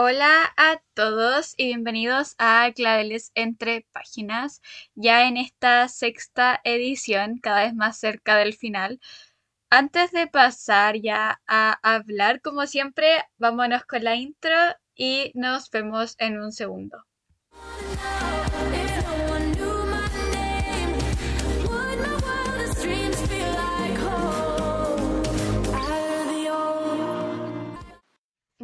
Hola a todos y bienvenidos a Claveles entre páginas, ya en esta sexta edición, cada vez más cerca del final. Antes de pasar ya a hablar, como siempre, vámonos con la intro y nos vemos en un segundo.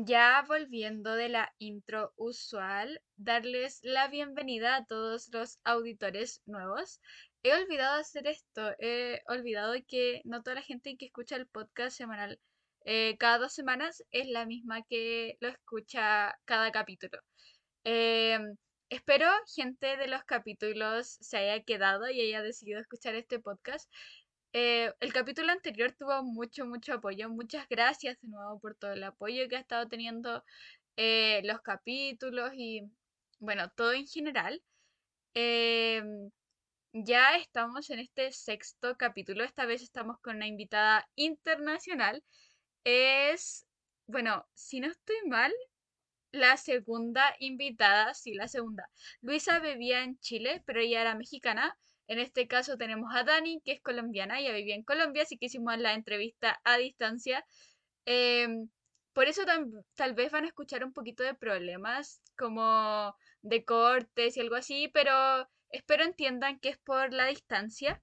Ya volviendo de la intro usual, darles la bienvenida a todos los auditores nuevos. He olvidado hacer esto, he olvidado que no toda la gente que escucha el podcast semanal eh, cada dos semanas es la misma que lo escucha cada capítulo. Em, espero gente de los capítulos se haya quedado y haya decidido escuchar este podcast. Eh, el capítulo anterior tuvo mucho, mucho apoyo. Muchas gracias de nuevo por todo el apoyo que ha estado teniendo eh, los capítulos y, bueno, todo en general. Em, ya estamos en este sexto capítulo. Esta vez estamos con una invitada internacional. Es, bueno, si no estoy mal, la segunda invitada, sí, la segunda. Luisa vivía en Chile, pero ella era mexicana. En este caso tenemos a Dani, que es colombiana, ella vivía en Colombia, así que hicimos la entrevista a distancia. Em, por eso tal vez van a escuchar un poquito de problemas, como de cortes y algo así, pero espero entiendan que es por la distancia.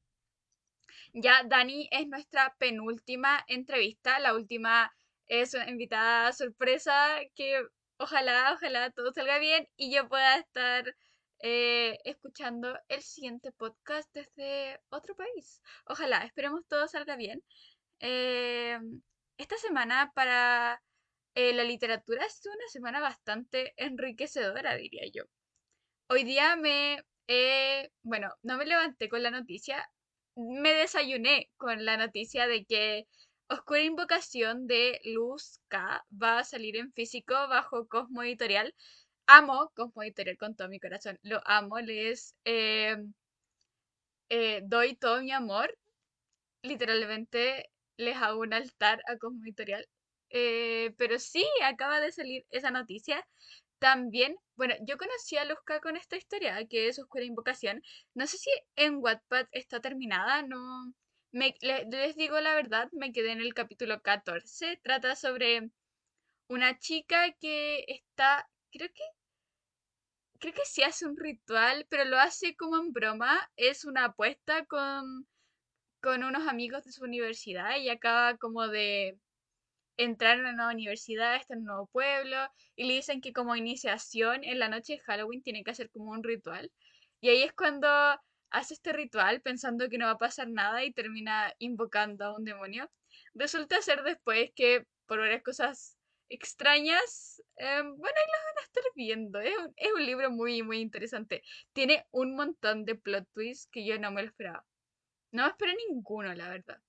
Ya Dani es nuestra penúltima entrevista, la última es invitada sorpresa que ojalá, ojalá todo salga bien y yo pueda estar eh, escuchando el siguiente podcast desde otro país. Ojalá, esperemos todo salga bien. Eh, esta semana para eh, la literatura es una semana bastante enriquecedora, diría yo. Hoy día me, bueno, no me levanté con la noticia, me desayuné con la noticia de que Oscura Invocación de Luz K va a salir en físico bajo Cosmo Editorial amo Cosmo Editorial con todo mi corazón. Lo amo, les eh, eh, doy todo mi amor. Literalmente les hago un altar a Cosmo Editorial. Eh, pero sí, acaba de salir esa noticia. También, bueno, yo conocí a Luzca con esta historia, que es Oscura Invocación. No sé si en Wattpad está terminada, no... les digo la verdad, me quedé en el capítulo 14. Trata sobre una chica que está, creo que creo que sí hace un ritual, pero lo hace como en broma. Es una apuesta con, con unos amigos de su universidad y acaba como de entrar en una nueva universidad, está en un nuevo pueblo, y le dicen que como iniciación en la noche de Halloween tiene que hacer como un ritual. Y ahí es cuando hace este ritual pensando que no va a pasar nada y termina invocando a un demonio. Resulta ser después que por varias cosas extrañas, em, bueno, ahí las van a estar viendo. Es un, es un, libro muy, muy interesante. Tiene un montón de plot twists que yo no me lo esperaba. No me esperé ninguno, la verdad.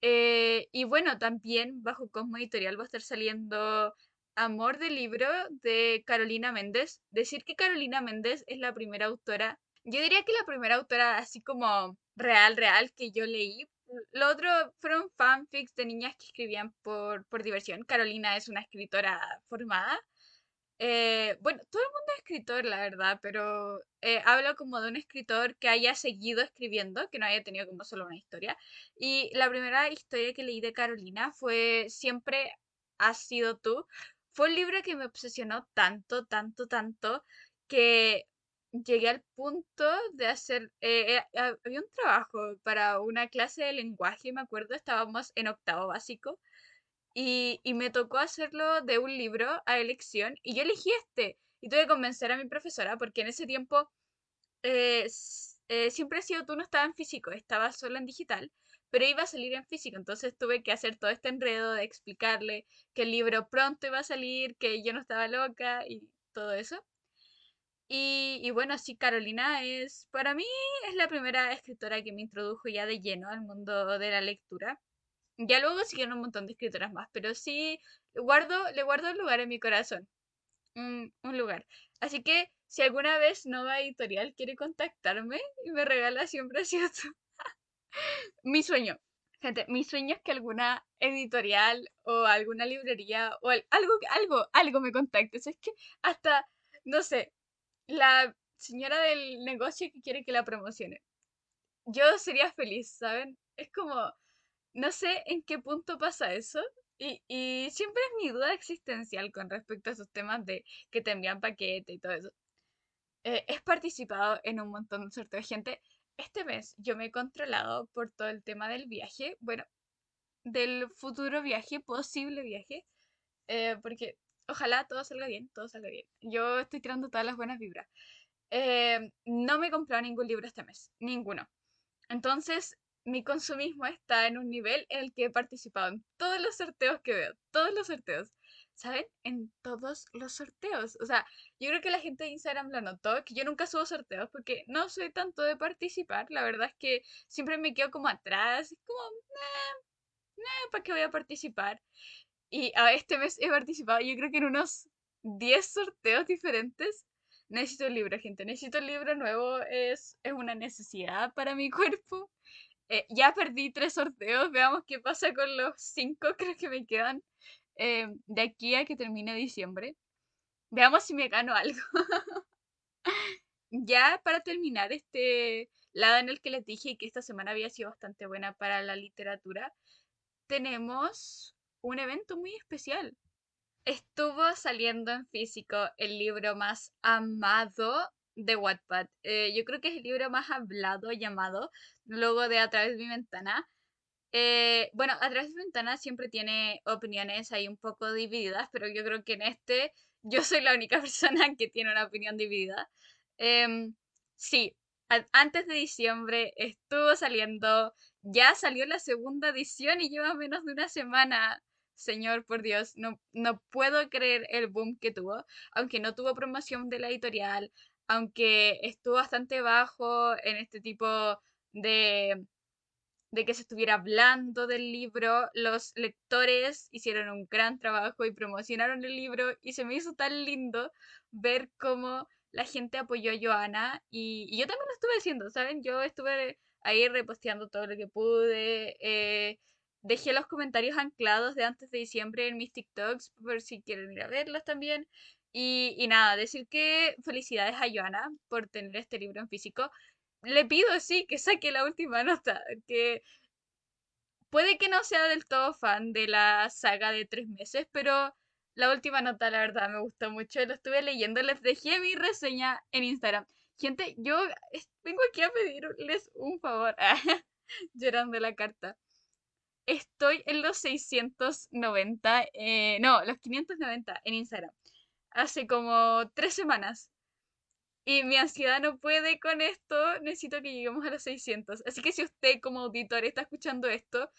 Eh, y bueno, también bajo Cosmo Editorial va a estar saliendo Amor de libro de Carolina Méndez. Decir que Carolina Méndez es la primera autora, yo diría que la primera autora así como real, real que yo leí lo otro fueron fanfics de niñas que escribían por, por diversión. Carolina es una escritora formada. Eh, bueno, todo el mundo es escritor, la verdad, pero eh, hablo como de un escritor que haya seguido escribiendo, que no haya tenido como solo una historia. Y la primera historia que leí de Carolina fue Siempre has sido tú. Fue un libro que me obsesionó tanto, tanto, tanto, que llegué al punto de hacer, eh, eh, había un trabajo para una clase de lenguaje, me acuerdo, estábamos en octavo básico, y, me tocó hacerlo de un libro a elección, y yo elegí este, y tuve que convencer a mi profesora, porque en ese tiempo eh, siempre ha sido tú no estaba en físico, estaba solo en digital, pero iba a salir en físico, entonces tuve que hacer todo este enredo de explicarle que el libro pronto iba a salir, que yo no estaba loca y todo eso. Y, bueno, sí, Carolina es, para mí, es la primera escritora que me introdujo ya de lleno al mundo de la lectura. Ya luego siguieron un montón de escritoras más, pero sí, guardo, le guardo un lugar en mi corazón. Un, lugar. Así que, si alguna vez Nova Editorial quiere contactarme y me regala siempre así mi sueño. Gente, mi sueño es que alguna editorial o alguna librería o algo, algo, algo me contacte. es que hasta, no sé, la señora del negocio que quiere que la promocione. Yo sería feliz, ¿saben? Es como, no sé en qué punto pasa eso. Y, y siempre es mi duda existencial con respecto a esos temas de que te envían paquete y todo eso. Eh, he participado en un montón de sorteos gente. Este mes yo me he controlado por todo el tema del viaje, bueno, del futuro viaje, posible viaje, eh, porque ojalá todo salga bien, todo salga bien. Yo estoy tirando todas las buenas vibras. Eh, no me he comprado ningún libro este mes, ninguno. Entonces, mi consumismo está en un nivel en el que he participado en todos los sorteos que veo, todos los sorteos. ¿saben? En todos los sorteos. O sea, yo creo que la gente de Instagram lo notó, que yo nunca subo sorteos porque no soy tanto de participar. La verdad es que siempre me quedo como atrás. Como, nah, nah, ¿para qué voy a participar? Y a este mes he participado, yo creo que en unos 10 sorteos diferentes. Necesito un libro, gente. Necesito un libro nuevo. Es, es una necesidad para mi cuerpo. Eh, ya perdí tres sorteos. Veamos qué pasa con los cinco. Creo que me quedan. Eh, de aquí a que termine diciembre. Veamos si me gano algo. ya para terminar este lado en el que les dije que esta semana había sido bastante buena para la literatura, tenemos un evento muy especial. Estuvo saliendo en físico el libro más amado de Wattpad. Eh, yo creo que es el libro más hablado llamado Luego de A través de mi ventana. Eh, bueno, a través de ventana siempre tiene opiniones ahí un poco divididas, pero yo creo que en este yo soy la única persona que tiene una opinión dividida. Em, sí, antes de diciembre estuvo saliendo, ya salió la segunda edición y lleva menos de una semana. Señor, por Dios, no, no puedo creer el boom que tuvo, aunque no tuvo promoción de la editorial, aunque estuvo bastante bajo en este tipo de de que se estuviera hablando del libro. Los lectores hicieron un gran trabajo y promocionaron el libro y se me hizo tan lindo ver cómo la gente apoyó a Joana y, yo también lo estuve haciendo, ¿saben? Yo estuve ahí reposteando todo lo que pude. Eh, dejé los comentarios anclados de antes de diciembre en mis TikToks por si quieren ir a verlos también. Y, y nada, decir que felicidades a Joana por tener este libro en físico le pido, sí, que saque la última nota, que puede que no sea del todo fan de la saga de tres meses, pero la última nota, la verdad, me gustó mucho. Lo estuve leyendo, les dejé mi reseña en Instagram. Gente, yo vengo aquí a pedirles un favor, llorando la carta. Estoy en los 690, eh, no, los 590 en Instagram. Hace como tres semanas. Y mi ansiedad no puede con esto, necesito que lleguemos a los 600. Así que si usted como auditor está escuchando esto,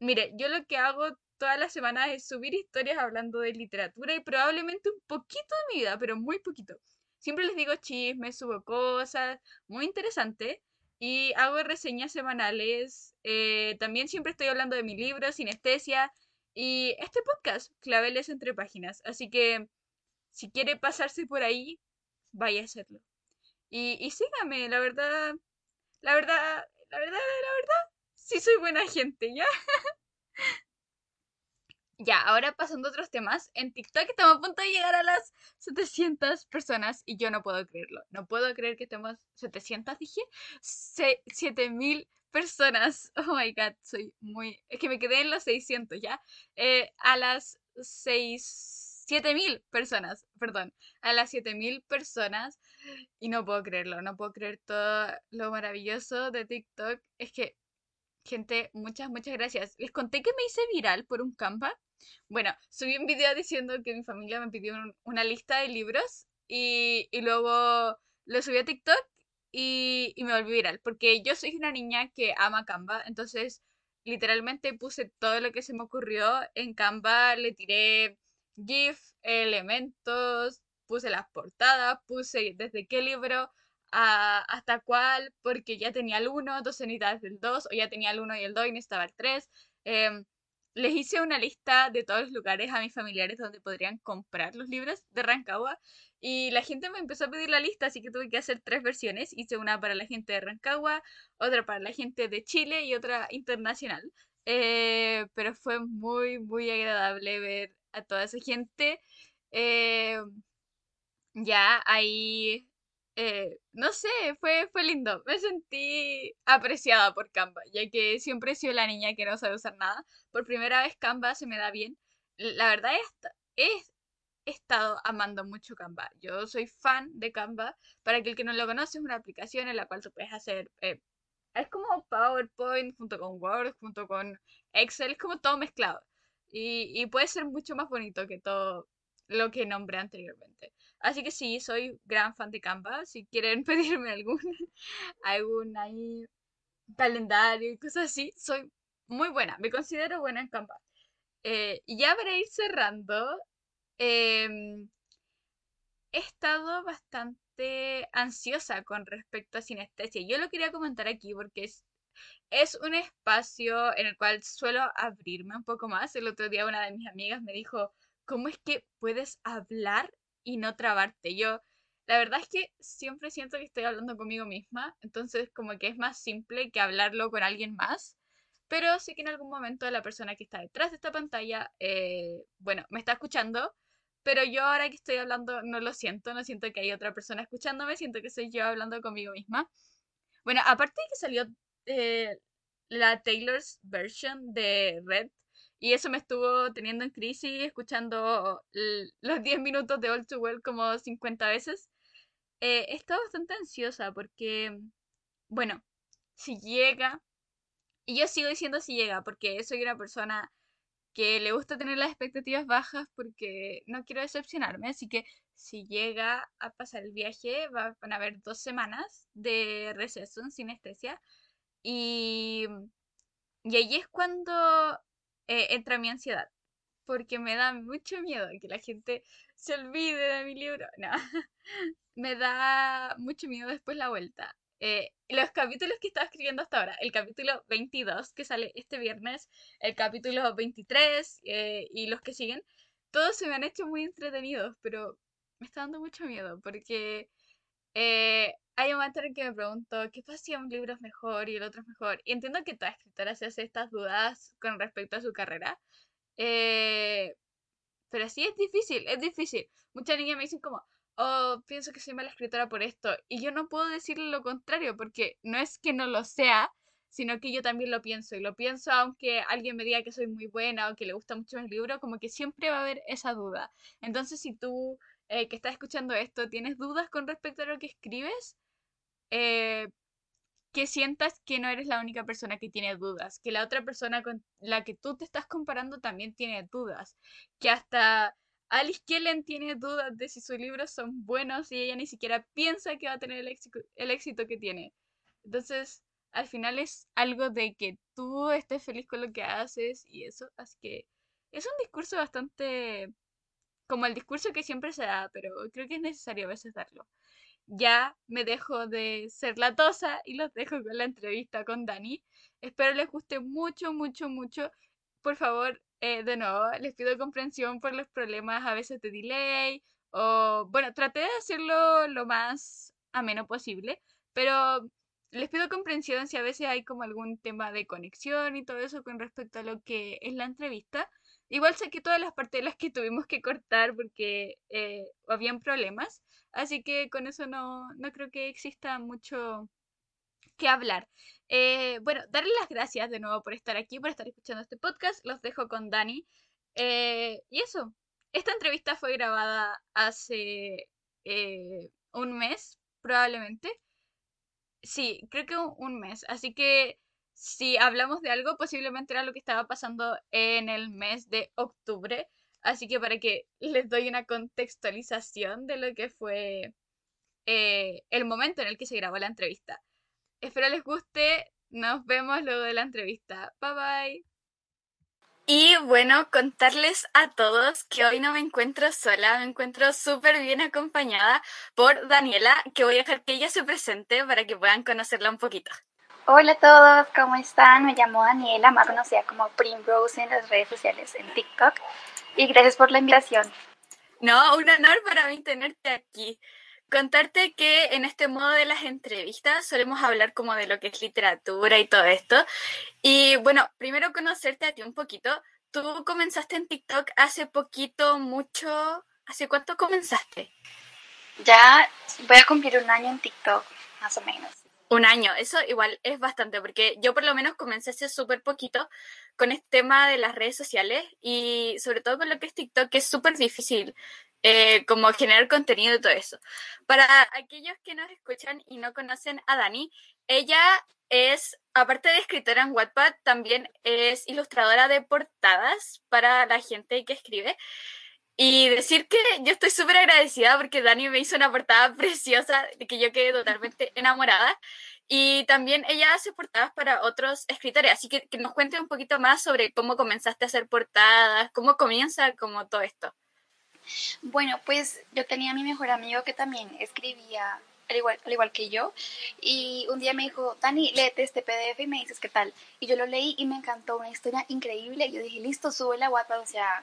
mire, yo lo que hago todas las semanas es subir historias hablando de literatura y probablemente un poquito de mi vida, pero muy poquito. Siempre les digo chismes, subo cosas, muy interesante. Y hago reseñas semanales. Eh, también siempre estoy hablando de mi libro, Sinestesia. Y este podcast, Claveles entre páginas. Así que si quiere pasarse por ahí, vaya a hacerlo. Y, y sígame, la verdad, la verdad, la verdad, la verdad, sí soy buena gente, ¿ya? Ya, ahora pasando a otros temas, en TikTok estamos a punto de llegar a las 700 personas y yo no puedo creerlo. No puedo creer que estemos 700, dije, 7000 personas. Oh my god, soy muy... Es que me quedé en los 600, ¿ya? Eh, a las 6 7000 personas, perdón, a las 7000 personas y no puedo creerlo, no puedo creer todo lo maravilloso de TikTok. Es que, gente, muchas, muchas gracias. Les conté que me hice viral por un Canva. Bueno, subí un video diciendo que mi familia me pidió una lista de libros y, y luego lo subí a TikTok y, y me volví viral, porque yo soy una niña que ama Canva, entonces literalmente puse todo lo que se me ocurrió en Canva, le tiré GIF, elementos, puse las portadas, puse desde qué libro hasta cuál, porque ya tenía el 1, entonces necesitaba el 2, o ya tenía el 1 y el 2 y necesitaba el 3. Em, les hice una lista de todos los lugares a mis familiares donde podrían comprar los libros de Rancagua y la gente me empezó a pedir la lista, así que tuve que hacer tres versiones. Hice una para la gente de Rancagua, otra para la gente de Chile y otra internacional. Eh, pero fue muy, muy agradable ver a toda esa gente. Eh, ya ahí, eh, no sé, fue, fue lindo. Me sentí apreciada por Canva, ya que siempre he sido la niña que no sabe usar nada. Por primera vez Canva se me da bien. La verdad es, he estado amando mucho Canva. Yo soy fan de Canva. Para aquel que no lo conoce, es una aplicación en la cual tú puedes hacer... Eh, es como PowerPoint junto con Word, junto con Excel, es como todo mezclado. Y, y puede ser mucho más bonito que todo lo que nombré anteriormente. Así que sí, soy gran fan de Canva. Si quieren pedirme algún, algún ahí calendario y cosas así, soy muy buena. Me considero buena en Canva. Eh, ya para ir cerrando, em, he estado bastante ansiosa con respecto a sinestesia. Yo lo quería comentar aquí porque es, es un espacio en el cual suelo abrirme un poco más. El otro día una de mis amigas me dijo, ¿cómo es que puedes hablar y no trabarte? Yo, la verdad es que siempre siento que estoy hablando conmigo misma, entonces como que es más simple que hablarlo con alguien más. Pero sé que en algún momento la persona que está detrás de esta pantalla, eh, bueno, me está escuchando, pero yo ahora que estoy hablando no lo siento, no siento que hay otra persona escuchándome, siento que soy yo hablando conmigo misma. Bueno, aparte de que salió eh, la Taylor's version de Red, y eso me estuvo teniendo en crisis, escuchando los 10 minutos de All Too Well como 50 veces. Eh, he estado bastante ansiosa porque, bueno, si llega, y yo sigo diciendo si llega, porque soy una persona que le gusta tener las expectativas bajas porque no quiero decepcionarme, así que si llega a pasar el viaje, van a haber dos semanas de receso en sinestesia. Y, y ahí es cuando eh, entra mi ansiedad, porque me da mucho miedo que la gente se olvide de mi libro. No, me da mucho miedo después la vuelta. Eh, los capítulos que estaba escribiendo hasta ahora, el capítulo 22 que sale este viernes, el capítulo 23 eh, y los que siguen, todos se me han hecho muy entretenidos, pero me está dando mucho miedo porque hay un momento en que me pregunto, ¿qué pasa si un libro es mejor y el otro es mejor? Y entiendo que toda escritora se hace estas dudas con respecto a su carrera. Eh, pero sí es difícil, es difícil. Muchas niñas me dicen como, oh, pienso que soy mala escritora por esto. Y yo no puedo decirle lo contrario, porque no es que no lo sea, sino que yo también lo pienso. Y lo pienso aunque alguien me diga que soy muy buena o que le gusta mucho el libro, como que siempre va a haber esa duda. Entonces, si tú eh, que estás escuchando esto tienes dudas con respecto a lo que escribes, eh, que sientas que no eres la única persona que tiene dudas, que la otra persona con la que tú te estás comparando también tiene dudas, que hasta Alice Kellen tiene dudas de si sus libros son buenos y ella ni siquiera piensa que va a tener el éxito, el éxito que tiene. Entonces, al final es algo de que tú estés feliz con lo que haces y eso, así que es un discurso bastante como el discurso que siempre se da, pero creo que es necesario a veces darlo ya me dejo de ser latosa y los dejo con la entrevista con Dani. Espero les guste mucho, mucho, mucho. Por favor, eh, de nuevo, les pido comprensión por los problemas a veces de delay. O, bueno, traté de hacerlo lo más ameno posible, pero les pido comprensión si a veces hay como algún tema de conexión y todo eso con respecto a lo que es la entrevista. Igual sé que todas las partes las que tuvimos que cortar porque eh, habían problemas, así que con eso no, no creo que exista mucho que hablar. Eh, bueno, darle las gracias de nuevo por estar aquí, por estar escuchando este podcast. Los dejo con Dani. Eh, y eso, esta entrevista fue grabada hace un mes, probablemente. Sí, creo que un mes. Así que si hablamos de algo, posiblemente era lo que estaba pasando en el mes de octubre. Así que para que les doy una contextualización de lo que fue eh, el momento en el que se grabó la entrevista. Espero les guste. Nos vemos luego de la entrevista. Bye bye. Y bueno, contarles a todos que hoy no me encuentro sola, me encuentro súper bien acompañada por Daniela, que voy a dejar que ella se presente para que puedan conocerla un poquito. Hola a todos, ¿cómo están? Me llamo Daniela, más conocida como Primrose en las redes sociales, en TikTok. Y gracias por la invitación. No, un honor para mí tenerte aquí. Contarte que en este modo de las entrevistas solemos hablar como de lo que es literatura y todo esto. Y bueno, primero conocerte a ti un poquito. Tú comenzaste en TikTok hace poquito, mucho. ¿Hace cuánto comenzaste? Ya voy a cumplir un año en TikTok, más o menos. Un año, eso igual es bastante, porque yo por lo menos comencé hace súper poquito con este tema de las redes sociales y sobre todo con lo que es TikTok, que es súper difícil eh, como generar contenido y todo eso. Para aquellos que nos escuchan y no conocen a Dani, ella es, aparte de escritora en Wattpad, también es ilustradora de portadas para la gente que escribe. Y decir que yo estoy súper agradecida porque Dani me hizo una portada preciosa de que yo quedé totalmente enamorada. Y también ella hace portadas para otros escritores. Así que que nos cuente un poquito más sobre cómo comenzaste a hacer portadas, cómo comienza como todo esto. Bueno, pues yo tenía a mi mejor amigo que también escribía al igual, al igual que yo. Y un día me dijo, Dani, léete este PDF y me dices qué tal. Y yo lo leí y me encantó, una historia increíble. Yo dije, listo, sube la WhatsApp, o sea,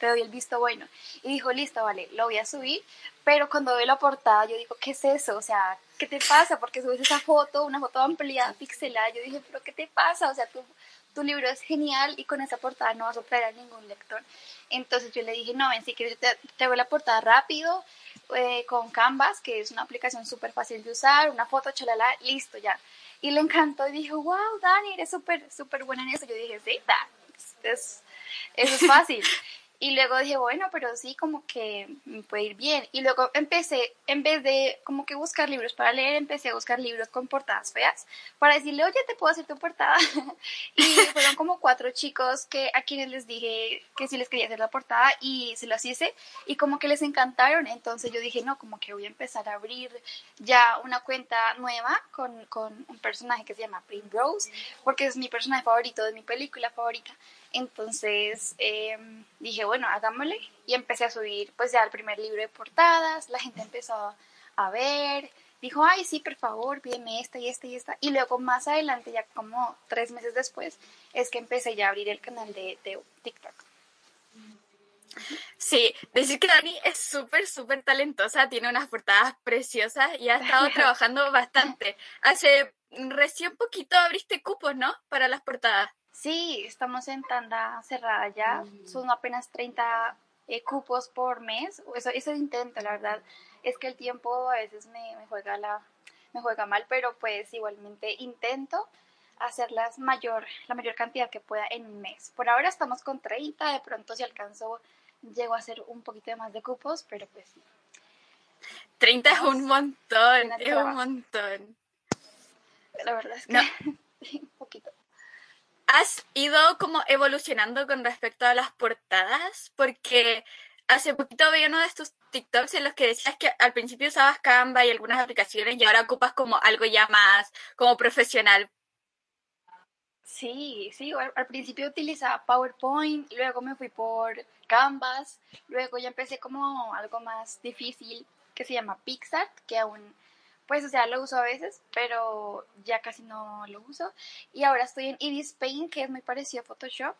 te doy el visto bueno. Y dijo, listo, vale, lo voy a subir. Pero cuando veo la portada, yo digo, ¿qué es eso? O sea, ¿qué te pasa? Porque subes esa foto, una foto ampliada, pixelada. Yo dije, ¿pero qué te pasa? O sea, tu, tu libro es genial y con esa portada no vas a traer a ningún lector. Entonces yo le dije, no, ven, si quieres, yo te, hago la portada rápido eh, con Canvas, que es una aplicación súper fácil de usar, una foto, chalala, listo, ya. Y le encantó y dijo, wow, Dani, eres súper, súper buena en eso. Yo dije, sí, da, es, eso es fácil. Y luego dije, bueno, pero sí, como que me puede ir bien. Y luego empecé, en vez de como que buscar libros para leer, empecé a buscar libros con portadas feas para decirle, oye, te puedo hacer tu portada. y fueron como cuatro chicos que a quienes les dije que sí les quería hacer la portada y se las hice y como que les encantaron. Entonces yo dije, no, como que voy a empezar a abrir ya una cuenta nueva con, con un personaje que se llama Primrose, porque es mi personaje favorito de mi película favorita. Entonces em, dije, bueno, hagámosle. Y empecé a subir pues ya el primer libro de portadas, la gente empezó a ver, dijo, ay, sí, por favor, pídeme esta y esta y esta. Y luego más adelante, ya como tres meses después, es que empecé ya a abrir el canal de, de TikTok. Sí, decir que Dani es súper, súper talentosa, tiene unas portadas preciosas y ha estado trabajando bastante. Hace recién poquito abriste cupos, ¿no? Para las portadas. Sí, estamos en tanda cerrada ya. Son apenas 30 eh, cupos por mes. Eso, eso intento, la verdad. Es que el tiempo a veces me, me, juega la, me juega mal, pero pues igualmente intento hacer las mayor, la mayor cantidad que pueda en un mes. Por ahora estamos con 30, de pronto si alcanzo llego a hacer un poquito más de cupos, pero pues sí. 30 es un montón, es un montón. La verdad es que No. un poquito. ¿Has ido como evolucionando con respecto a las portadas? Porque hace poquito veía uno de estos TikToks en los que decías que al principio usabas Canva y algunas aplicaciones y ahora ocupas como algo ya más como profesional. Sí, sí, al, al principio utilizaba PowerPoint, luego me fui por Canvas, luego ya empecé como algo más difícil que se llama Pixart, que aún, pues, o sea, lo uso a veces, pero ya casi no lo uso. Y ahora estoy en Ibis Paint, que es muy parecido a Photoshop.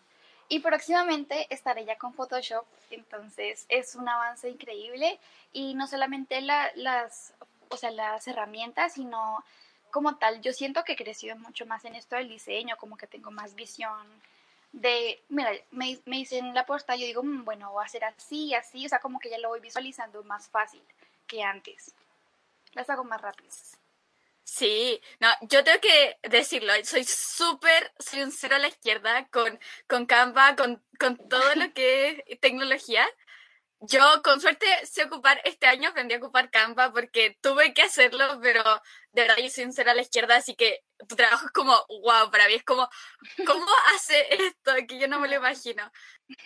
Y próximamente estaré ya con Photoshop, entonces es un avance increíble. Y no solamente la, las, o sea, las herramientas, sino como tal, yo siento que he crecido mucho más en esto del diseño, como que tengo más visión de, mira, me, me dicen la portada, yo digo, "Mm, bueno, va a ser así, así, o sea, como que ya lo voy visualizando más fácil que antes. Las hago más rápidas. Sí, no, yo tengo que decirlo, soy súper, soy un cero a la izquierda con, con Canva, con, con todo lo que es tecnología. Yo, con suerte, sé ocupar, este año aprendí a ocupar Canva porque tuve que hacerlo, pero de verdad yo soy un a la izquierda, así que tu trabajo es como, wow, para mí es como, ¿cómo hace esto? Que yo no me lo imagino.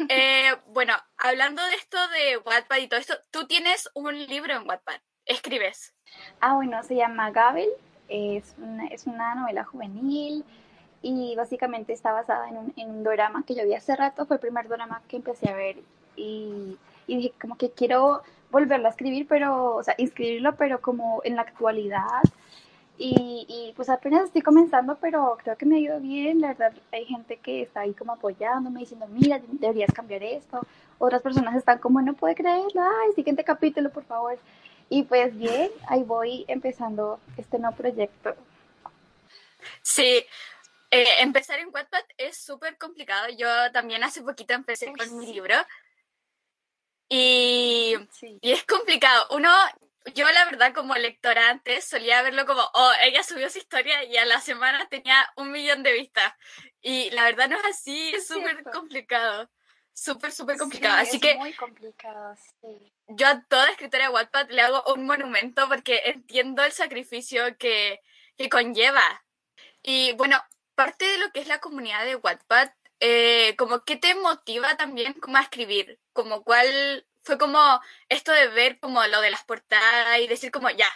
Eh, bueno, hablando de esto de Wattpad y todo esto, tú tienes un libro en Wattpad, escribes. Ah, bueno, se llama Gabel, es una, es una novela juvenil y básicamente está basada en un, en un drama que yo vi hace rato, fue el primer drama que empecé a ver y, y dije como que quiero volverlo a escribir, pero, o sea, inscribirlo, pero como en la actualidad Y, y, pues apenas estoy comenzando, pero creo que me ha ido bien. La verdad, hay gente que está ahí como apoyándome, diciendo, mira, deberías cambiar esto. Otras personas están como, no puede creerlo, ay, siguiente capítulo, por favor. Y pues bien, ahí voy empezando este nuevo proyecto. Sí, eh, empezar en Wattpad es súper complicado. Yo también hace poquito empecé con mi libro. Y, sí. y es complicado. Uno, yo la verdad como lectora antes solía verlo como, oh, ella subió su historia y a la semana tenía un millón de vistas. Y la verdad no es así, es súper complicado. Súper, súper complicado. así es que muy complicado, sí. yo a toda escritora de Wattpad le hago un monumento porque entiendo el sacrificio que, que conlleva. Y bueno, parte de lo que es la comunidad de Wattpad, eh, como qué te motiva también como a escribir, como cuál fue como esto de ver como lo de las portadas y decir como, ya,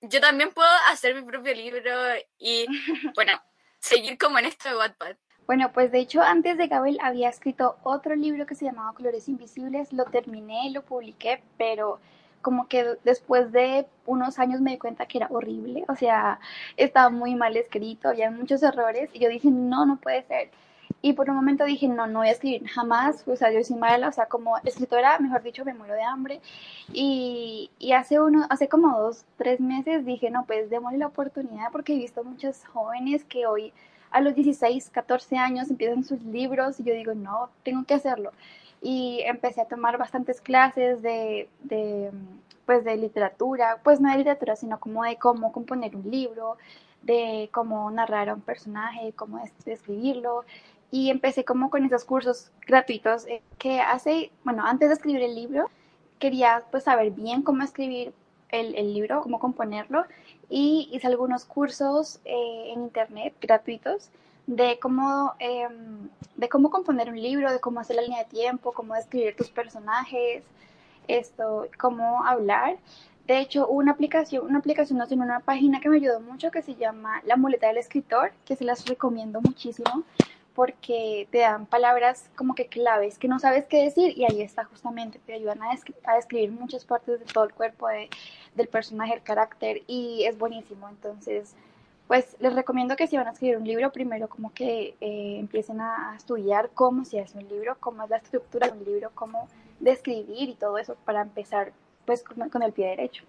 yo también puedo hacer mi propio libro y, bueno, seguir como en esto de Wattpad. Bueno, pues de hecho antes de Gabel había escrito otro libro que se llamaba Colores Invisibles, lo terminé, lo publiqué, pero como que después de unos años me di cuenta que era horrible, o sea, estaba muy mal escrito, había muchos errores y yo dije, no, no puede ser. Y por un momento dije, no, no voy a escribir jamás, o sea, yo soy mala, o sea, como escritora, mejor dicho, me muero de hambre. Y, y hace, uno, hace como dos, tres meses dije, no, pues démosle la oportunidad porque he visto muchos jóvenes que hoy a los 16, 14 años empiezan sus libros y yo digo, no, tengo que hacerlo. Y empecé a tomar bastantes clases de, de, pues de literatura, pues no de literatura, sino como de cómo componer un libro, de cómo narrar a un personaje, cómo escribirlo y empecé como con esos cursos gratuitos eh, que hace, bueno, antes de escribir el libro, quería pues saber bien cómo escribir el libro, cómo componerlo y hice algunos cursos eh, en internet gratuitos de cómo, eh, de cómo componer un libro, de cómo hacer la línea de tiempo, cómo describir tus personajes, esto, cómo hablar. De hecho, una aplicación, una aplicación, no, sino una página que me ayudó mucho que se llama La Muleta del Escritor, que se las recomiendo muchísimo porque te dan palabras como que claves que no sabes qué decir y ahí está justamente, te ayudan a, a describir muchas partes de todo el cuerpo de, del personaje, el carácter y es buenísimo. Entonces, pues les recomiendo que si van a escribir un libro, primero como que eh, empiecen a, estudiar cómo se hace un libro, cómo es la estructura de un libro, cómo describir y todo eso para empezar pues con, con el pie derecho.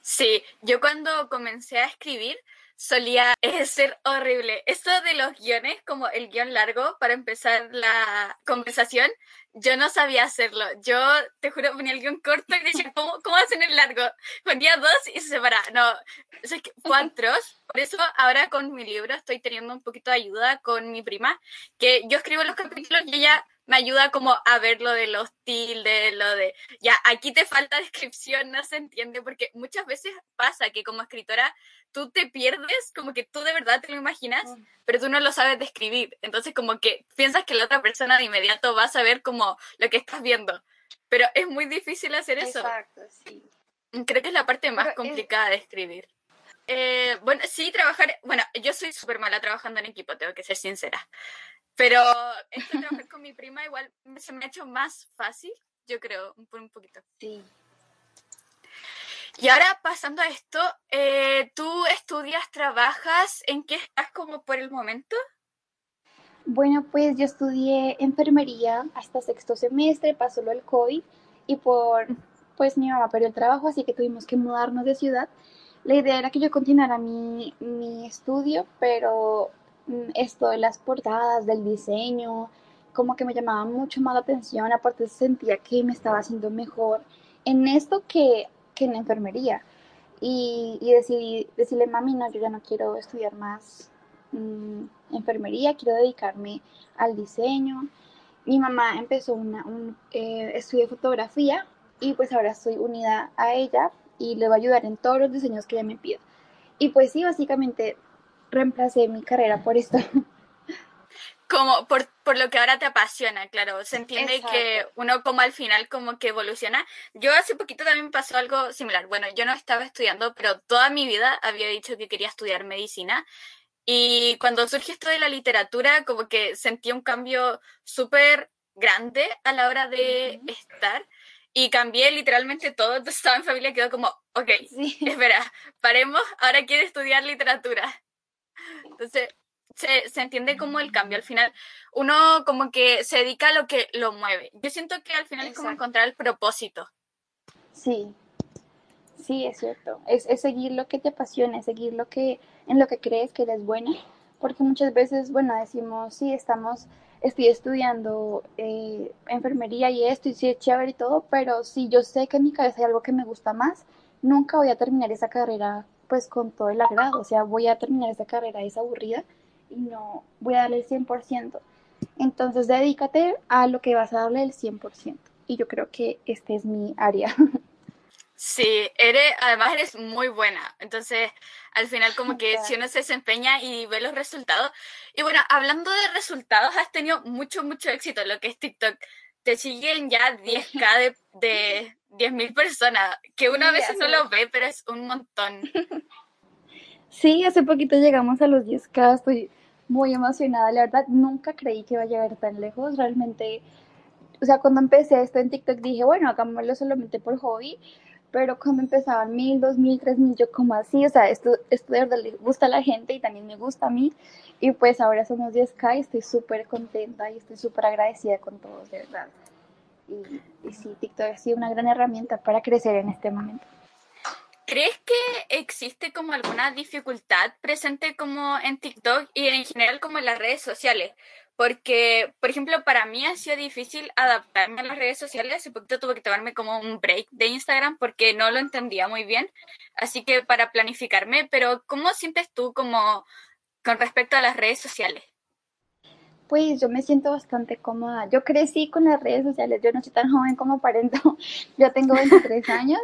Sí, yo cuando comencé a escribir, solía ser horrible. Esto de los guiones, como el guion largo para empezar la conversación, yo no sabía hacerlo. Yo, te juro, ponía el guion corto y decía, ¿cómo, cómo hacen el largo? Ponía dos y se separaba. No, es que fue Por eso ahora con mi libro estoy teniendo un poquito de ayuda con mi prima, que yo escribo los capítulos y ella me ayuda como a ver lo de los tildes, lo de, ya, aquí te falta descripción, no se entiende, porque muchas veces pasa que como escritora tú te pierdes, como que tú de verdad te lo imaginas, mm. pero tú no lo sabes describir. Entonces como que piensas que la otra persona de inmediato va a saber como lo que estás viendo. Pero es muy difícil hacer eso. Exacto, sí. Creo que es la parte más complicada de escribir. Eh, bueno, sí, trabajar, bueno, yo soy súper mala trabajando en equipo, tengo que ser sincera. Pero esto trabajar con mi prima igual se me ha hecho más fácil, yo creo, por un poquito. Sí. Y ahora pasando a esto, eh, ¿tú estudias, trabajas? ¿En qué estás como por el momento? Bueno, pues yo estudié enfermería hasta sexto semestre, pasó lo del COVID y por, pues mi mamá perdió el trabajo, así que tuvimos que mudarnos de ciudad. La idea era que yo continuara mi, mi estudio, pero Mm, esto de las portadas, del diseño, como que me llamaba mucho más la atención, aparte sentía que me estaba haciendo mejor en esto que, que en la enfermería. Y, y, decidí decirle, mami, no, yo ya no quiero estudiar más mmm, enfermería, quiero dedicarme al diseño. Mi mamá empezó una, un eh, estudio de fotografía y pues ahora estoy unida a ella y le va a ayudar en todos los diseños que ella me pida. Y pues sí, básicamente reemplacé mi carrera por esto. Como por, por lo que ahora te apasiona, claro. Se entiende Exacto. que uno como al final como que evoluciona. Yo hace poquito también pasó algo similar. Bueno, yo no estaba estudiando, pero toda mi vida había dicho que quería estudiar medicina. Y cuando surgió esto de la literatura, como que sentí un cambio súper grande a la hora de uh -huh. estar. y cambié literalmente todo, entonces estaba en familia quedó como, ok, espera, paremos, ahora quiere estudiar literatura. Entonces, se, se, entiende como el cambio. Al final, uno como que se dedica a lo que lo mueve. Yo siento que al final es como encontrar el propósito. Sí, sí, es cierto. Es, seguir lo que te apasiona, es seguir lo que, en lo que crees que eres buena. Porque muchas veces, bueno, decimos, sí, estamos, estoy estudiando eh, enfermería y esto, y sí es chévere y todo, pero si yo sé que en mi cabeza hay algo que me gusta más, nunca voy a terminar esa carrera pues con todo el agrado. O sea, voy a terminar esa carrera, es aburrida y no voy a darle el 100%. Entonces, dedícate a lo que vas a darle el 100%. Y yo creo que este es mi área. Sí, eres, además eres muy buena. Entonces, al final como que si uno se desempeña y ve los resultados. Y bueno, hablando de resultados, has tenido mucho, mucho éxito en lo que es TikTok. Te siguen ya 10k de, de 10.000 personas, que uno a veces no lo ve, pero es un montón. Sí, hace poquito llegamos a los 10k, estoy muy emocionada. La verdad, nunca creí que iba a llegar tan lejos. Realmente, o sea, cuando empecé esto en TikTok dije, bueno, hagámoslo solamente por hobby. Pero cuando empezaban mil, dos mil, tres mil, yo como así, o sea, esto, esto de verdad le gusta a la gente y también me gusta a mí. Y pues ahora somos 10K y estoy súper contenta y estoy súper agradecida con todos, de verdad. Y, y sí, TikTok ha sido una gran herramienta para crecer en este momento. ¿Crees que existe como alguna dificultad presente como en TikTok y en general como en las redes sociales? Porque, por ejemplo, para mí ha sido difícil adaptarme a las redes sociales. Hace poquito tuve que tomarme como un break de Instagram porque no lo entendía muy bien. Así que para planificarme, pero ¿cómo sientes tú como con respecto a las redes sociales? Pues yo me siento bastante cómoda. Yo crecí con las redes sociales. Yo no soy tan joven como aparento. Yo tengo 23 años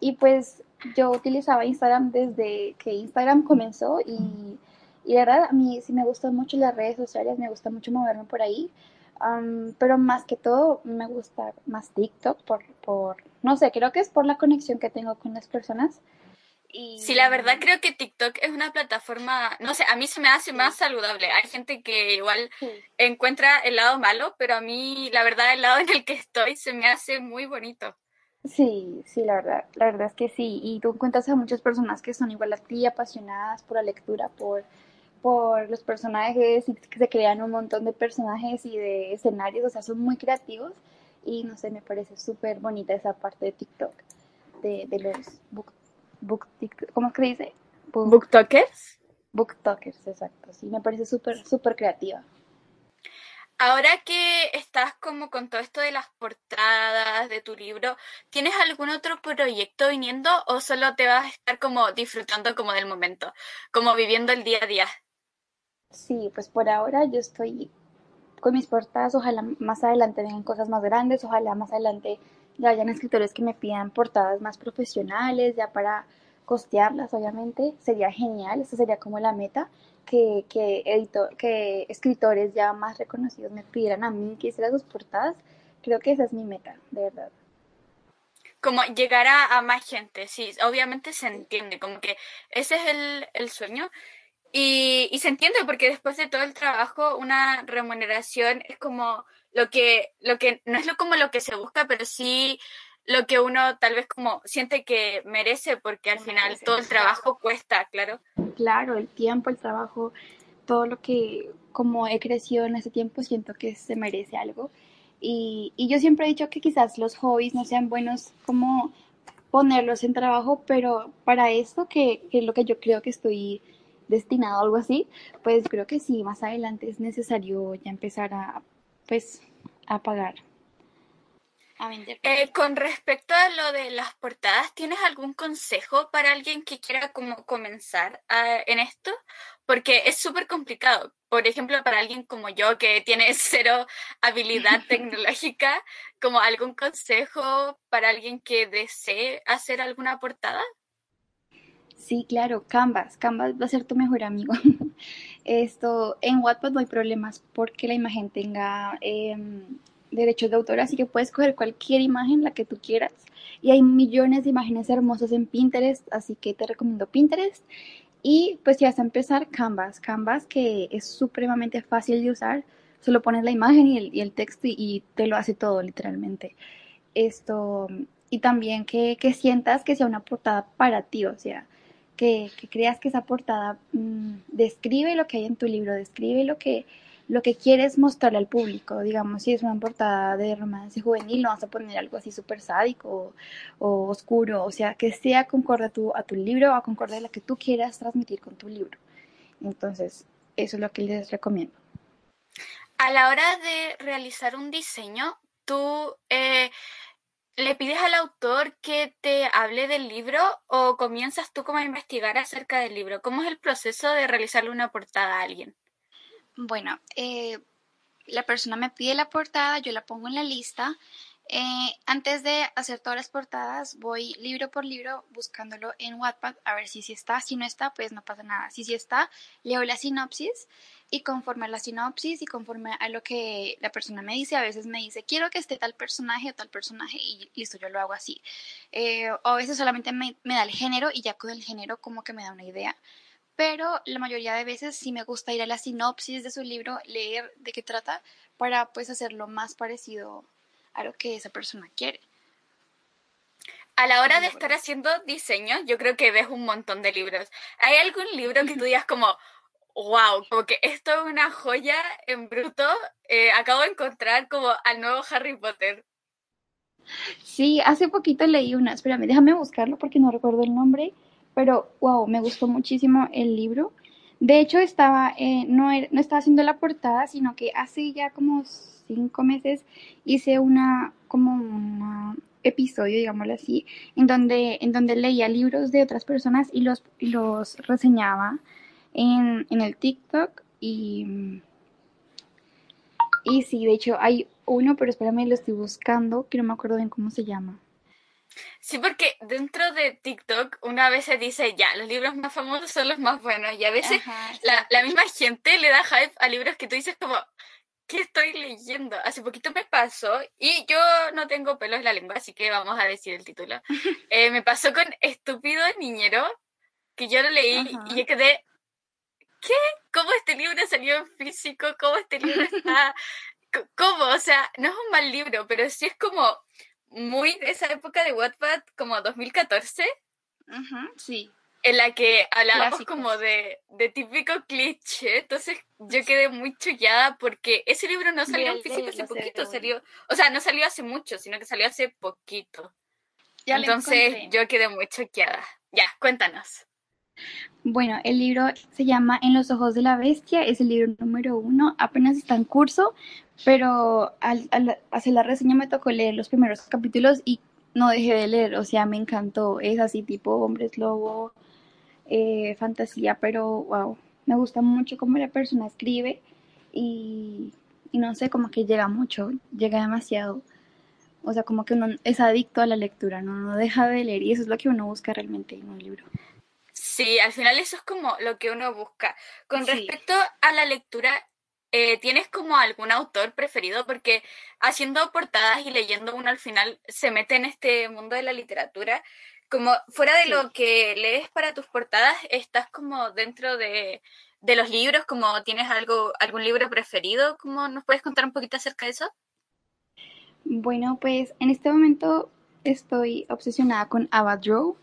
y pues yo utilizaba Instagram desde que Instagram comenzó y, y la verdad a mí sí me gustan mucho las redes sociales, me gusta mucho moverme por ahí, pero más que todo me gusta más TikTok por, por, no sé, creo que es por la conexión que tengo con las personas. Y... Sí, la verdad creo que TikTok es una plataforma, no sé, a mí se me hace más saludable. Hay gente que igual encuentra el lado malo, pero a mí la verdad el lado en el que estoy se me hace muy bonito. Sí, sí, la verdad, la verdad es que sí. Y tú encuentras a muchas personas que son igual a ti, apasionadas por la lectura, por, por los personajes, y que se crean un montón de personajes y de escenarios, o sea, son muy creativos. Y no sé, me parece súper bonita esa parte de TikTok, de, de los book, book ¿cómo se dice? Book, ¿Booktokers? Booktokers, exacto. Sí, me parece súper, súper creativa. Ahora que estás como con todo esto de las portadas de tu libro, ¿tienes algún otro proyecto viniendo o solo te vas a estar como disfrutando como del momento, como viviendo el día a día? Sí, pues por ahora yo estoy con mis portadas, ojalá más adelante vengan cosas más grandes, ojalá más adelante ya hayan escritores que me pidan portadas más profesionales, ya para costearlas, obviamente, sería genial, esa sería como la meta que, que, editor, que escritores ya más reconocidos me pidieran a mí que hiciera sus portadas, creo que esa es mi meta, de verdad. Como llegar a, más gente, sí, obviamente se entiende, como que ese es el, el sueño. Y, y, se entiende porque después de todo el trabajo, una remuneración es como lo que, lo que, no es lo como lo que se busca, pero sí lo que uno tal vez como siente que merece porque al final todo el trabajo cuesta, claro. Claro, el tiempo, el trabajo, todo lo que como he crecido en ese tiempo siento que se merece algo. Y, y yo siempre he dicho que quizás los hobbies no sean buenos como ponerlos en trabajo, pero para esto, que, que es lo que yo creo que estoy destinado a algo así, pues creo que sí, más adelante es necesario ya empezar a, pues, a pagar eh, con respecto a lo de las portadas, ¿tienes algún consejo para alguien que quiera como comenzar en esto? Porque es súper complicado. Por ejemplo, para alguien como yo que tiene cero habilidad tecnológica, como algún consejo para alguien que desee hacer alguna portada? Sí, claro, Canvas. Canvas va a ser tu mejor amigo. Esto, en Wattpad no hay problemas porque la imagen tenga em, derechos de autor, así que puedes coger cualquier imagen, la que tú quieras. Y hay millones de imágenes hermosas en Pinterest, así que te recomiendo Pinterest. Y pues ya vas a empezar Canvas. Canvas que es supremamente fácil de usar. Solo pones la imagen y el, texto y, te lo hace todo literalmente. esto, y también que, que sientas que sea una portada para ti, o sea, que, creas que esa portada mm, describe lo que hay en tu libro, describe lo que, lo que quieres mostrarle al público. Digamos, si es una portada de romance juvenil, no vas a poner algo así súper sádico o, o, oscuro, o sea, que sea concorde a tu, a tu libro o concorde a lo que tú quieras transmitir con tu libro. Entonces, eso es lo que les recomiendo. A la hora de realizar un diseño, tú eh, le pides al autor que te hable del libro o comienzas tú como a investigar acerca del libro. ¿Cómo es el proceso de realizarle una portada a alguien? Bueno, eh, la persona me pide la portada, yo la pongo en la lista eh, antes de hacer todas las portadas, voy libro por libro buscándolo en Wattpad a ver si sí está. Si no está, pues no pasa nada. Si sí está, leo la sinopsis y conforme a la sinopsis y conforme a lo que la persona me dice, a veces me dice, quiero que esté tal personaje o tal personaje y listo, yo lo hago así. Eh, o a veces solamente me, me da el género y ya con el género como que me da una idea pero la mayoría de veces sí me gusta ir a la sinopsis de su libro, leer de qué trata, para pues hacerlo más parecido a lo que esa persona quiere. A la hora de estar haciendo diseño, yo creo que ves un montón de libros. ¿Hay algún libro que tú digas como, wow, como que esto es una joya en bruto? Eh, acabo de encontrar como al nuevo Harry Potter. Sí, hace poquito leí una, espérame, déjame buscarlo porque no recuerdo el nombre, pero wow, me gustó muchísimo el libro. De hecho, estaba, eh, no, no estaba haciendo la portada, sino que hace ya como cinco meses hice una, como un episodio, digámoslo así, en donde, en donde leía libros de otras personas y los, los reseñaba en, en el TikTok y, y sí, de hecho hay uno, pero espérame, lo estoy buscando, que no me acuerdo bien cómo se llama. Sí, porque dentro de TikTok una vez se dice, ya, los libros más famosos son los más buenos y a veces la, la, misma gente le da hype a libros que tú dices como, ¿qué estoy leyendo? Hace poquito me pasó, y yo no tengo pelos en la lengua, así que vamos a decir el título. Eh, me pasó con Estúpido Niñero, que yo lo leí y yo quedé, ¿qué? ¿Cómo este libro salió en físico? ¿Cómo este libro está? ¿Cómo? O sea, no es un mal libro, pero sí es como muy de esa época de Wattpad, como 2014. sí en la que hablábamos como de, de, típico cliché, entonces yo quedé muy choqueada porque ese libro no salió en físico hace poquito, salió, o sea, no salió hace mucho, sino que salió hace poquito. entonces yo quedé muy choqueada. Ya, cuéntanos. Bueno, el libro se llama En los ojos de la bestia, es el libro número uno, apenas está en curso, pero al, hacer la reseña me tocó leer los primeros capítulos y no dejé de leer, o sea, me encantó, es así tipo hombres lobo, eh, fantasía, pero wow, me gusta mucho cómo la persona escribe y, y, no sé, como que llega mucho, llega demasiado. O sea, como que uno es adicto a la lectura, ¿no? no deja de leer y eso es lo que uno busca realmente en un libro. Sí, al final eso es como lo que uno busca. Con respecto a la lectura, eh, ¿tienes como algún autor preferido? Porque haciendo portadas y leyendo uno al final se mete en este mundo de la literatura como fuera de lo que lees para tus portadas, estás como dentro de, de, los libros, como tienes algo, algún libro preferido, ¿cómo nos puedes contar un poquito acerca de eso? Bueno, pues en este momento estoy obsesionada con Abadrow,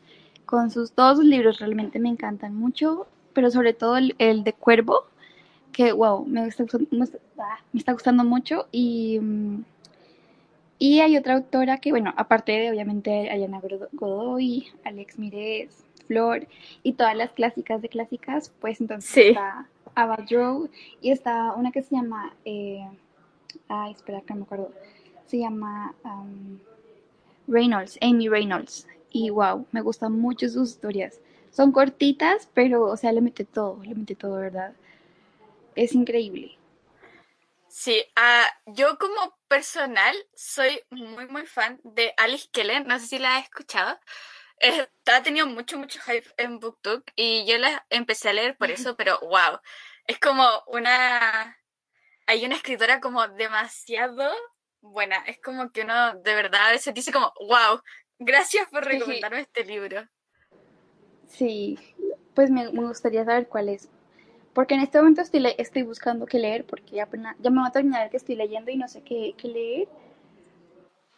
con sus todos sus libros realmente me encantan mucho, pero sobre todo el, el de Cuervo, que wow, me está, me está, me está gustando mucho y y hay otra autora que, bueno, aparte de obviamente Ayana Godoy, Alex Mírez, Flor y todas las clásicas de clásicas, pues entonces está Ava Drow y está una que se llama, eh, ay, espera que no me acuerdo, se llama um, Reynolds, Amy Reynolds. Y wow, me gustan mucho sus historias. Son cortitas, pero, o sea, le mete todo, le mete todo, ¿verdad? Es increíble. Sí, uh, yo como personal soy muy, muy fan de Alice Keller, no sé si la has escuchado. Eh, ha tenido mucho, mucho hype en BookTok y yo la empecé a leer por eso, pero wow, es como una... Hay una escritora como demasiado buena, es como que uno de verdad a veces dice como, wow, gracias por recomendarme este libro. Sí, pues me, me gustaría saber cuál es, porque en este momento estoy, estoy buscando qué leer, porque ya, ya me va a terminar que estoy leyendo y no sé qué, qué leer.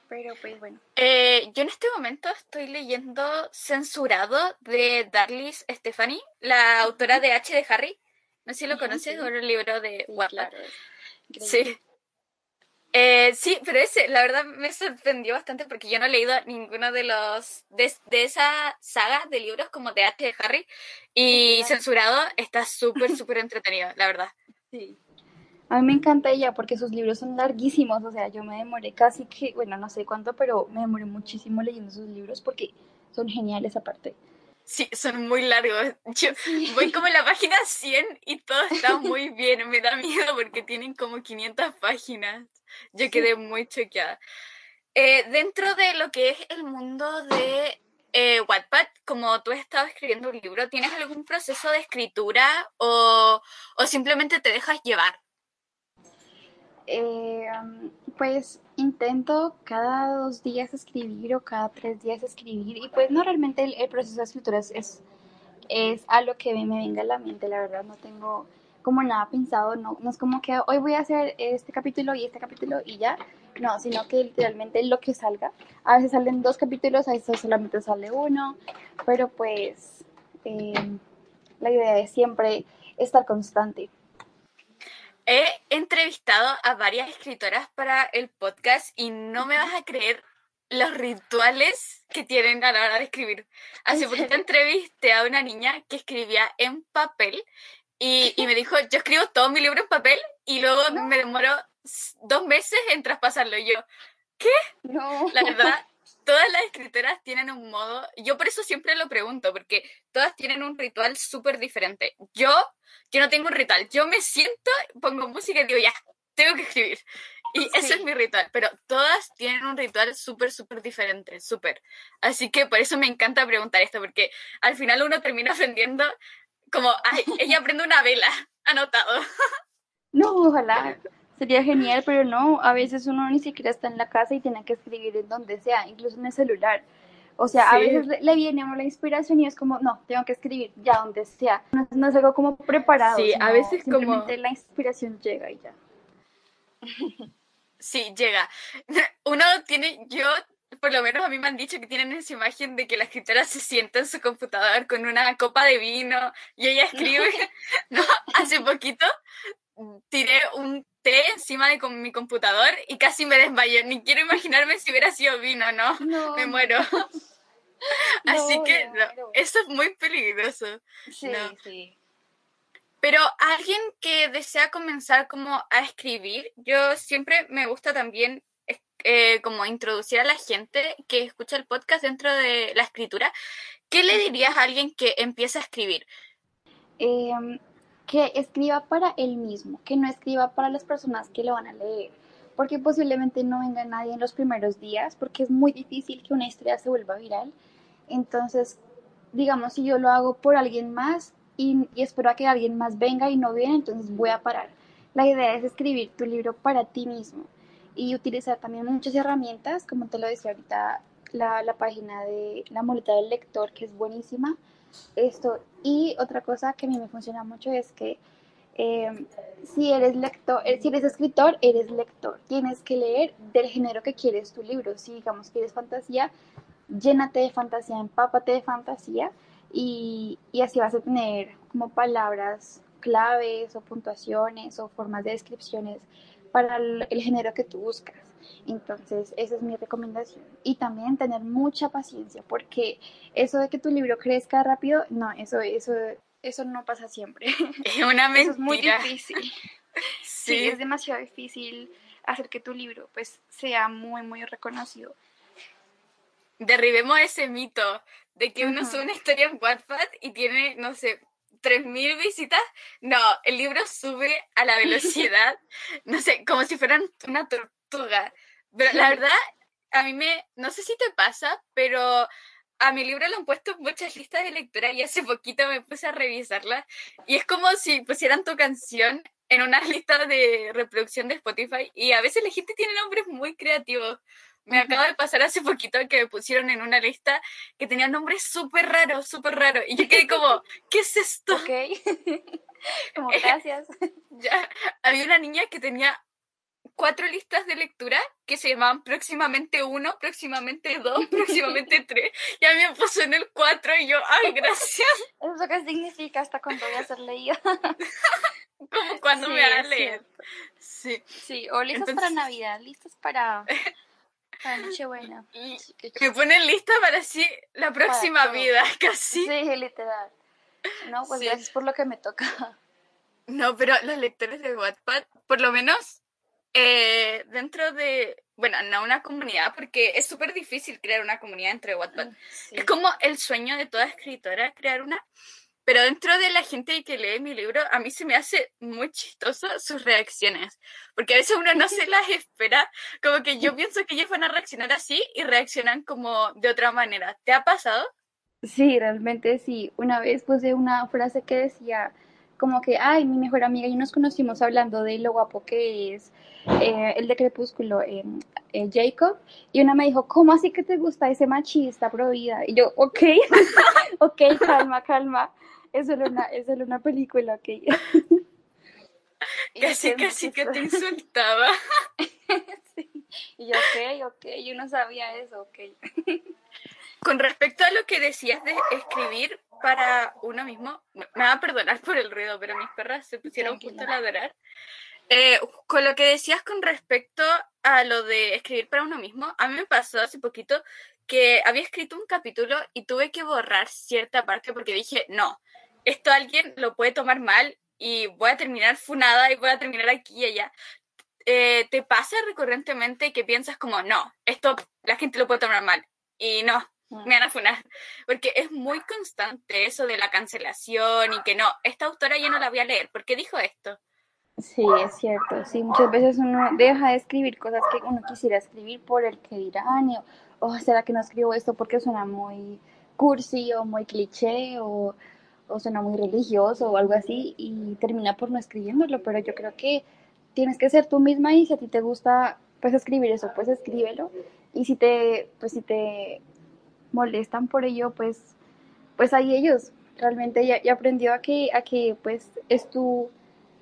Pero pues bueno. Eh, yo en este momento estoy leyendo Censurado de Darlis Stephanie, la autora de H de Harry. No sé si lo conoces, o el libro de Wattpad. sí. Eh, sí, pero ese, la verdad, me sorprendió bastante porque yo no he leído ninguno de los. de, esa saga de libros como de H de Harry. Y censurado está súper, súper entretenido, la verdad. Sí. A mí me encanta ella porque sus libros son larguísimos, o sea, yo me demoré casi que, bueno, no sé cuánto, pero me demoré muchísimo leyendo sus libros porque son geniales aparte. Sí, son muy largos. Yo voy como en la página 100 y todo está muy bien. Me da miedo porque tienen como 500 páginas. Yo quedé muy choqueada. Eh, dentro de lo que es el mundo de eh, Wattpad, como tú has estado escribiendo un libro, ¿tienes algún proceso de escritura o, o simplemente te dejas llevar? Eh, pues intento cada dos días escribir o cada tres días escribir y pues no realmente el, proceso de escritura es, es, a lo que me venga a la mente, la verdad no tengo como nada pensado, no, no es como que hoy voy a hacer este capítulo y este capítulo y ya, no, sino que literalmente lo que salga, a veces salen dos capítulos, a veces solamente sale uno, pero pues eh, la idea es siempre estar constante. He entrevistado a varias escritoras para el podcast y no me vas a creer los rituales que tienen a la hora de escribir. Hace poquito entrevisté a una niña que escribía en papel y, me dijo, yo escribo todo mi libro en papel y luego me demoro dos meses en traspasarlo. Y yo, ¿qué? No. La verdad, todas las escritoras tienen un modo, yo por eso siempre lo pregunto, porque todas tienen un ritual súper diferente. Yo, yo no tengo un ritual, yo me siento, pongo música y digo, ya, tengo que escribir. Y ese es mi ritual, pero todas tienen un ritual súper, súper diferente, súper. Así que por eso me encanta preguntar esto, porque al final uno termina aprendiendo como, ay, ella aprende una vela, anotado. No, ojalá. Sería genial, pero no, a veces uno ni siquiera está en la casa y tiene que escribir en donde sea, incluso en el celular. O sea, a veces le, viene a uno la inspiración y es como, no, tengo que escribir ya donde sea. No, es algo como preparado. Sí, a veces simplemente la inspiración llega y ya. Sí, llega. Uno tiene, yo, por lo menos a mí me han dicho que tienen esa imagen de que la escritora se sienta en su computador con una copa de vino y ella escribe. no, hace poquito tiré un té encima de mi computador y casi me desmayé. Ni quiero imaginarme si hubiera sido vino, ¿no? me muero. Así que eso es muy peligroso. Sí, sí. Pero alguien que desea comenzar como a escribir, yo siempre me gusta también eh, como introducir a la gente que escucha el podcast dentro de la escritura. ¿Qué le dirías a alguien que empieza a escribir? Eh, que escriba para él mismo, que no escriba para las personas que lo van a leer, porque posiblemente no venga nadie en los primeros días, porque es muy difícil que una historia se vuelva viral. Entonces, digamos, si yo lo hago por alguien más y, espero a que alguien más venga y no viene, entonces voy a parar. La idea es escribir tu libro para ti mismo y utilizar también muchas herramientas, como te lo decía ahorita, la, la página de la muleta del lector, que es buenísima esto. Y otra cosa que a mí me funciona mucho es que eh, si eres lector, eh, si eres escritor, eres lector. Tienes que leer del género que quieres tu libro. Si digamos que eres fantasía, llénate de fantasía, empápate de fantasía y, y así vas a tener como palabras claves o puntuaciones o formas de descripciones para el género que tú buscas. Entonces, esa es mi recomendación. Y también tener mucha paciencia, porque eso de que tu libro crezca rápido, no, eso, eso, eso no pasa siempre. Es una mentira. es muy difícil. sí. es demasiado difícil hacer que tu libro pues sea muy, muy reconocido. Derribemos ese mito de que uno sube una historia en Wattpad y tiene, no sé, 3.000 visitas. No, el libro sube a la velocidad, no sé, como si fueran una tortuga. Pero la verdad, a mí me, no sé si te pasa, pero a mi libro lo han puesto en muchas listas de lectura y hace poquito me puse a revisarla y es como si pusieran tu canción en una lista de reproducción de Spotify y a veces la gente tiene nombres muy creativos. Me acaba de pasar hace poquito que me pusieron en una lista que tenía nombres súper raros, súper raros. Y yo quedé como, ¿qué es esto? Ok. como gracias. ya, había una niña que tenía cuatro listas de lectura que se llamaban próximamente uno, próximamente dos, próximamente tres. Y a mí me puso en el cuatro y yo, ay, gracias. ¿Eso qué significa hasta cuando voy a ser leída? Como cuando me va a leer. Sí. Sí, o listas para Navidad, listas para, para Nochebuena. Me ponen lista para sí la próxima vida, casi. Sí, literal. No, pues gracias por lo que me toca. No, pero los lectores de Wattpad, por lo menos eh, dentro de, bueno, no una comunidad, porque es súper difícil crear una comunidad entre Wattpad. Mm, es como el sueño de toda escritora crear una, pero dentro de la gente que lee mi libro, a mí se me hace muy chistoso sus reacciones, porque a veces uno no se las espera, como que yo pienso que ellos van a reaccionar así y reaccionan como de otra manera. ¿Te ha pasado? Sí, realmente sí. Una vez puse una frase que decía como que, ay, mi mejor amiga y nos conocimos hablando de lo guapo que es eh, el de Crepúsculo, eh, eh, Jacob, y una me dijo, ¿cómo así que te gusta ese machista pro vida? Y yo, ok, ok, calma, calma, es solo una, es solo una película, ok. casi, casi que te insultaba. sí. Y yo, ok, ok, yo no sabía eso, ok. Con respecto a lo que decías de escribir para uno mismo, me va a perdonar por el ruido, pero mis perras se pusieron justo a ladrar. Eh, con lo que decías con respecto a lo de escribir para uno mismo, a mí me pasó hace poquito que había escrito un capítulo y tuve que borrar cierta parte porque dije, no, esto alguien lo puede tomar mal y voy a terminar funada y voy a terminar aquí y allá. Eh, ¿Te pasa recurrentemente que piensas como, no, esto la gente lo puede tomar mal? Y no, me van a funar. Porque es muy constante eso de la cancelación y que no, esta autora ya no la voy a leer. ¿Por qué dijo esto? Sí, es cierto. Sí, muchas veces uno deja de escribir cosas que uno quisiera escribir por el que dirán. O, oh, ¿será que no escribo esto porque suena muy cursi o muy cliché o, o suena muy religioso o algo así? Y termina por no escribiéndolo. Pero yo creo que tienes que ser tú misma y si a ti te gusta pues escribir eso, pues escríbelo. Y si te, pues si te molestan por ello, pues, pues ahí ellos. Realmente ya, ya aprendió a que, a que pues es tu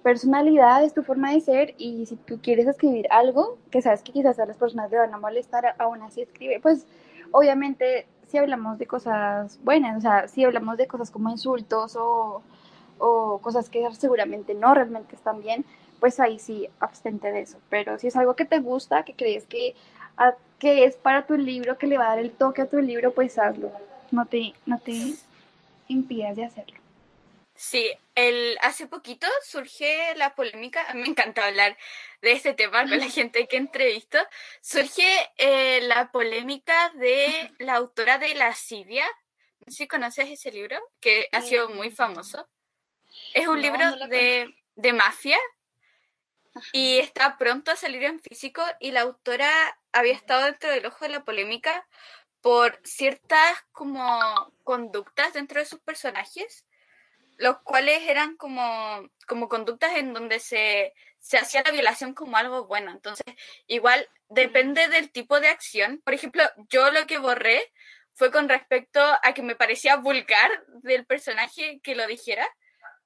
personalidad, es tu forma de ser y si tú quieres escribir algo que sabes que quizás a las personas le van a molestar, aún así escribe, pues obviamente si hablamos de cosas buenas, o sea, si hablamos de cosas como insultos o, o cosas que seguramente no realmente están bien, pues ahí sí abstente de eso. Pero si es algo que te gusta, que crees que que es para tu libro, que le va a dar el toque a tu libro, pues hazlo. No te, no te impidas de hacerlo. Sí, el, hace poquito surge la polémica, me encanta hablar de este tema con la gente que entrevisto, surge eh, la polémica de la autora de La Sidia, no sé si conoces ese libro, que ha sido muy famoso. Es un libro de, de mafia y está pronto a salir en físico y la autora había estado dentro del ojo de la polémica por ciertas como conductas dentro de sus personajes, los cuales eran como, como conductas en donde se, se hacía la violación como algo bueno. Entonces, igual depende del tipo de acción. Por ejemplo, yo lo que borré fue con respecto a que me parecía vulgar del personaje que lo dijera,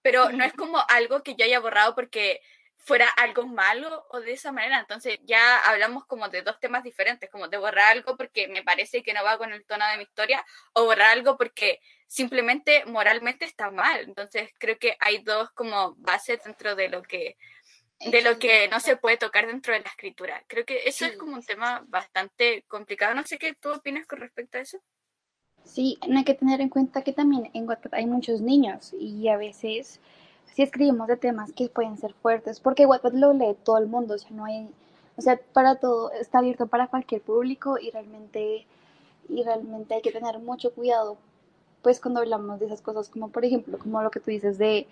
pero no es como algo que yo haya borrado porque fuera algo malo o de esa manera. Entonces ya hablamos como de dos temas diferentes, como de borrar algo porque me parece que no va con el tono de mi historia o borrar algo porque simplemente moralmente está mal. Entonces creo que hay dos como bases dentro de lo que de lo que no se puede tocar dentro de la escritura. Creo que eso es como un tema bastante complicado. No sé qué tú opinas con respecto a eso. Sí, hay que tener en cuenta que también en WhatsApp hay muchos niños y a veces si escribimos de temas que pueden ser fuertes, porque Wattpad lo lee todo el mundo, o sea, no hay, o sea, para todo, está abierto para cualquier público y realmente, y realmente hay que tener mucho cuidado, pues cuando hablamos de esas cosas, como por ejemplo, como lo que tú dices de,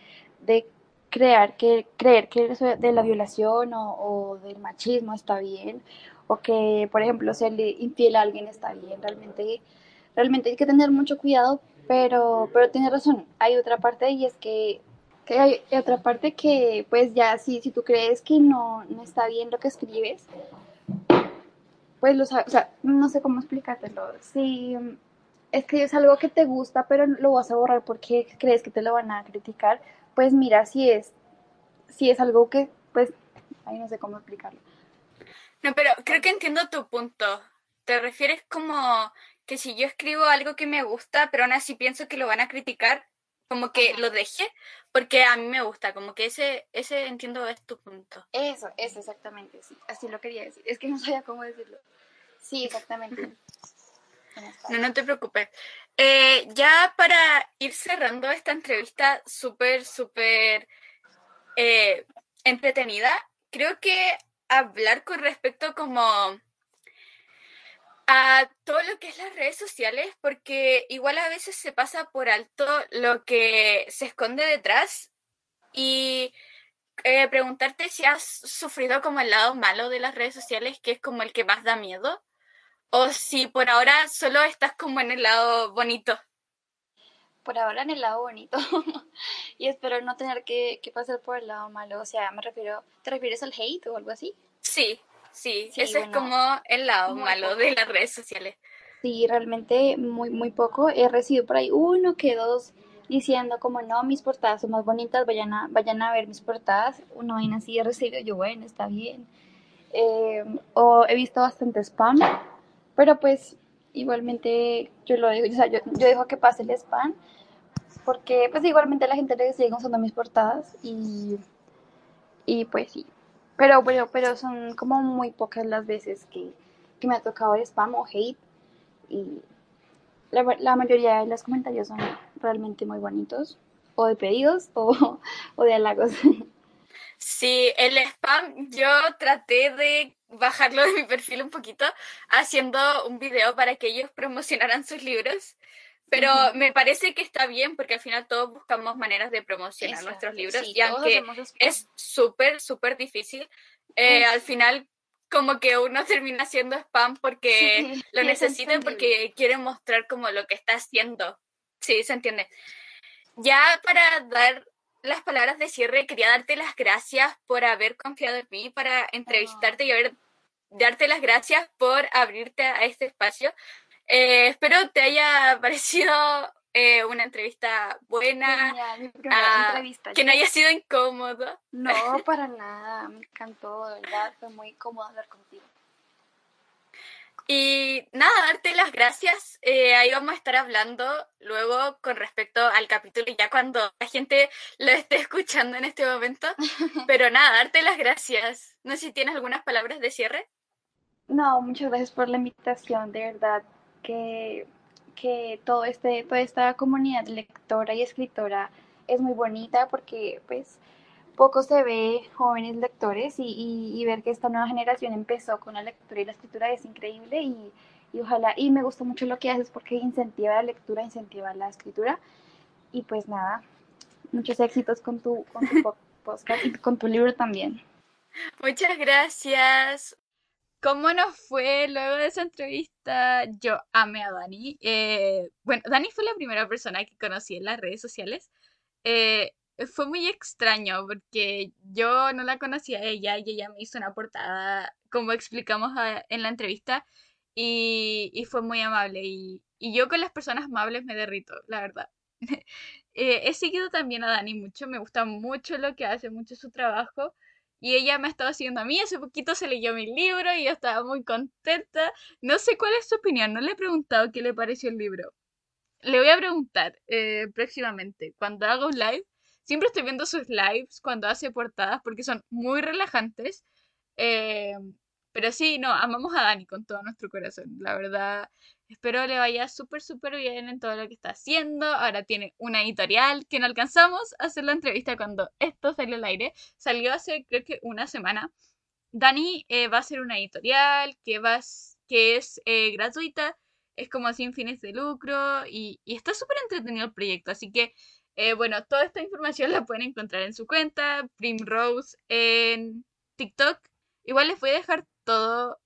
de crear, que, creer que de la violación o, o del machismo está bien, o que, por ejemplo, serle infiel a alguien está bien, realmente, realmente hay que tener mucho cuidado, pero, pero tiene razón, hay otra parte y es que que hay otra parte que, pues ya, si, si tú crees que no, no está bien lo que escribes, pues lo o sea, no sé cómo explicártelo. Si escribes algo que te gusta, pero lo vas a borrar porque crees que te lo van a criticar, pues mira si es, si es algo que, pues, ahí no sé cómo explicarlo. No, pero creo que entiendo tu punto. Te refieres como que si yo escribo algo que me gusta, pero aún así pienso que lo van a criticar, como que lo deje, porque a mí me gusta, como que ese, ese entiendo es tu punto. Eso, eso, exactamente, sí. Así lo quería decir. Es que no sabía cómo decirlo. Sí, exactamente. No, no te preocupes. Eh, ya para ir cerrando esta entrevista súper, súper eh, entretenida, creo que hablar con respecto como a todo lo que es las redes sociales, porque igual a veces se pasa por alto lo que se esconde detrás y eh, preguntarte si has sufrido como el lado malo de las redes sociales, que es como el que más da miedo, o si por ahora solo estás como en el lado bonito. Por ahora en el lado bonito. y espero no tener que, que, pasar por el lado malo. O sea, me refiero, ¿te refieres al hate o algo así? Sí, sí, sí ese es como el lado malo de las redes sociales. Sí, realmente muy, muy poco. He recibido por ahí uno que dos diciendo como no, mis portadas son más bonitas, vayan a, vayan a ver mis portadas. Uno viene así he recibido yo, bueno, está bien. Eh, o he visto bastante spam pero pues igualmente yo lo digo, o sea, yo, yo dejo que pase el spam porque pues igualmente a la gente le sigue usando mis portadas y, y pues sí. Pero bueno, pero son como muy pocas las veces que, que me ha tocado el spam o hate y la, la, mayoría de los comentarios son realmente muy bonitos o de pedidos o, o de halagos. Sí, el spam yo traté de bajarlo de mi perfil un poquito haciendo un video para que ellos promocionaran sus libros. Pero me parece que está bien porque al final todos buscamos maneras de promocionar nuestros libros y aunque es súper, súper difícil, eh, al final como que uno termina haciendo spam porque lo necesita porque quiere mostrar como lo que está haciendo. Sí, se entiende. Ya para dar las palabras de cierre, quería darte las gracias por haber confiado en mí para entrevistarte y haber darte las gracias por abrirte a este espacio. Eh, espero te haya parecido eh, una entrevista buena, ah, entrevista, que no haya sido incómodo. No, para nada, me encantó, de verdad, fue muy cómodo hablar contigo. Y nada, darte las gracias. Eh, ahí vamos a estar hablando luego con respecto al capítulo, ya cuando la gente lo esté escuchando en este momento. Pero nada, darte las gracias. No sé si tienes algunas palabras de cierre. No, muchas gracias por la invitación, de verdad que, que todo este, toda esta comunidad lectora y escritora es muy bonita porque pues poco se ve jóvenes lectores y, y, ver que esta nueva generación empezó con la lectura y la escritura es increíble y, y, ojalá, y me gusta mucho lo que haces porque incentiva la lectura, incentiva la escritura y pues nada, muchos éxitos con tu, con tu podcast y con tu libro también. Muchas gracias. ¿Cómo nos fue luego de esa entrevista? Yo amé a Dani. Eh, bueno, Dani fue la primera persona que conocí en las redes sociales. Eh, fue muy extraño porque yo no la conocía a ella y ella me hizo una portada, como explicamos en la entrevista, y, fue muy amable. Y, yo con las personas amables me derrito, la verdad. Eh, he seguido también a Dani mucho, me gusta mucho lo que hace, mucho su trabajo. Y ella me ha estado siguiendo a mí, hace poquito se leyó mi libro y estaba muy contenta. No sé cuál es su opinión, no le he preguntado qué le pareció el libro. Le voy a preguntar eh, próximamente, cuando haga un live. Siempre estoy viendo sus lives cuando hace portadas porque son muy relajantes. Eh, pero sí, no, amamos a Dani con todo nuestro corazón. La verdad, espero le vaya súper, súper bien en todo lo que está haciendo. Ahora tiene una editorial que no alcanzamos a hacer la entrevista cuando esto salió al aire. Salió hace creo que una semana. Dani eh, va a hacer una editorial que, va, que es eh, gratuita, es como sin fines de lucro y, y está súper entretenido el proyecto. Así que, eh, bueno, toda esta información la pueden encontrar en su cuenta, Primrose en TikTok. Igual les voy a dejar todo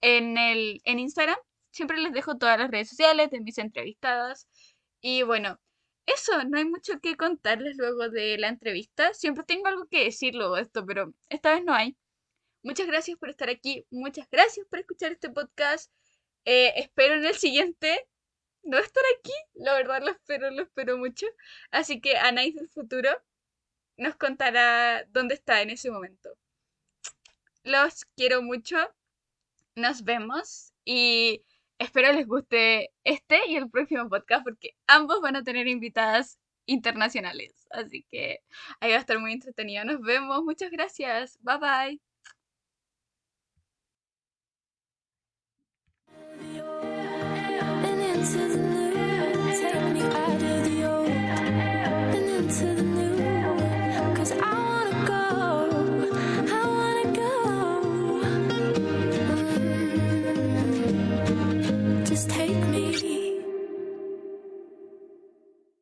en, el, en Instagram. Siempre les dejo todas las redes sociales de mis entrevistadas. Y bueno, eso, no hay mucho que contarles luego de la entrevista. Siempre tengo algo que decir luego de esto, pero esta vez no hay. Muchas gracias por estar aquí. Muchas gracias por escuchar este podcast. Eh, espero en el siguiente no estar aquí. La verdad lo espero, lo espero mucho. Así que Anais del futuro nos contará dónde está en ese momento. los quiero mucho. Nos vemos y espero les guste este y el próximo podcast porque ambos van a tener invitadas internacionales. Así que ahí va a estar muy entretenido. Nos vemos. Muchas gracias. Bye bye.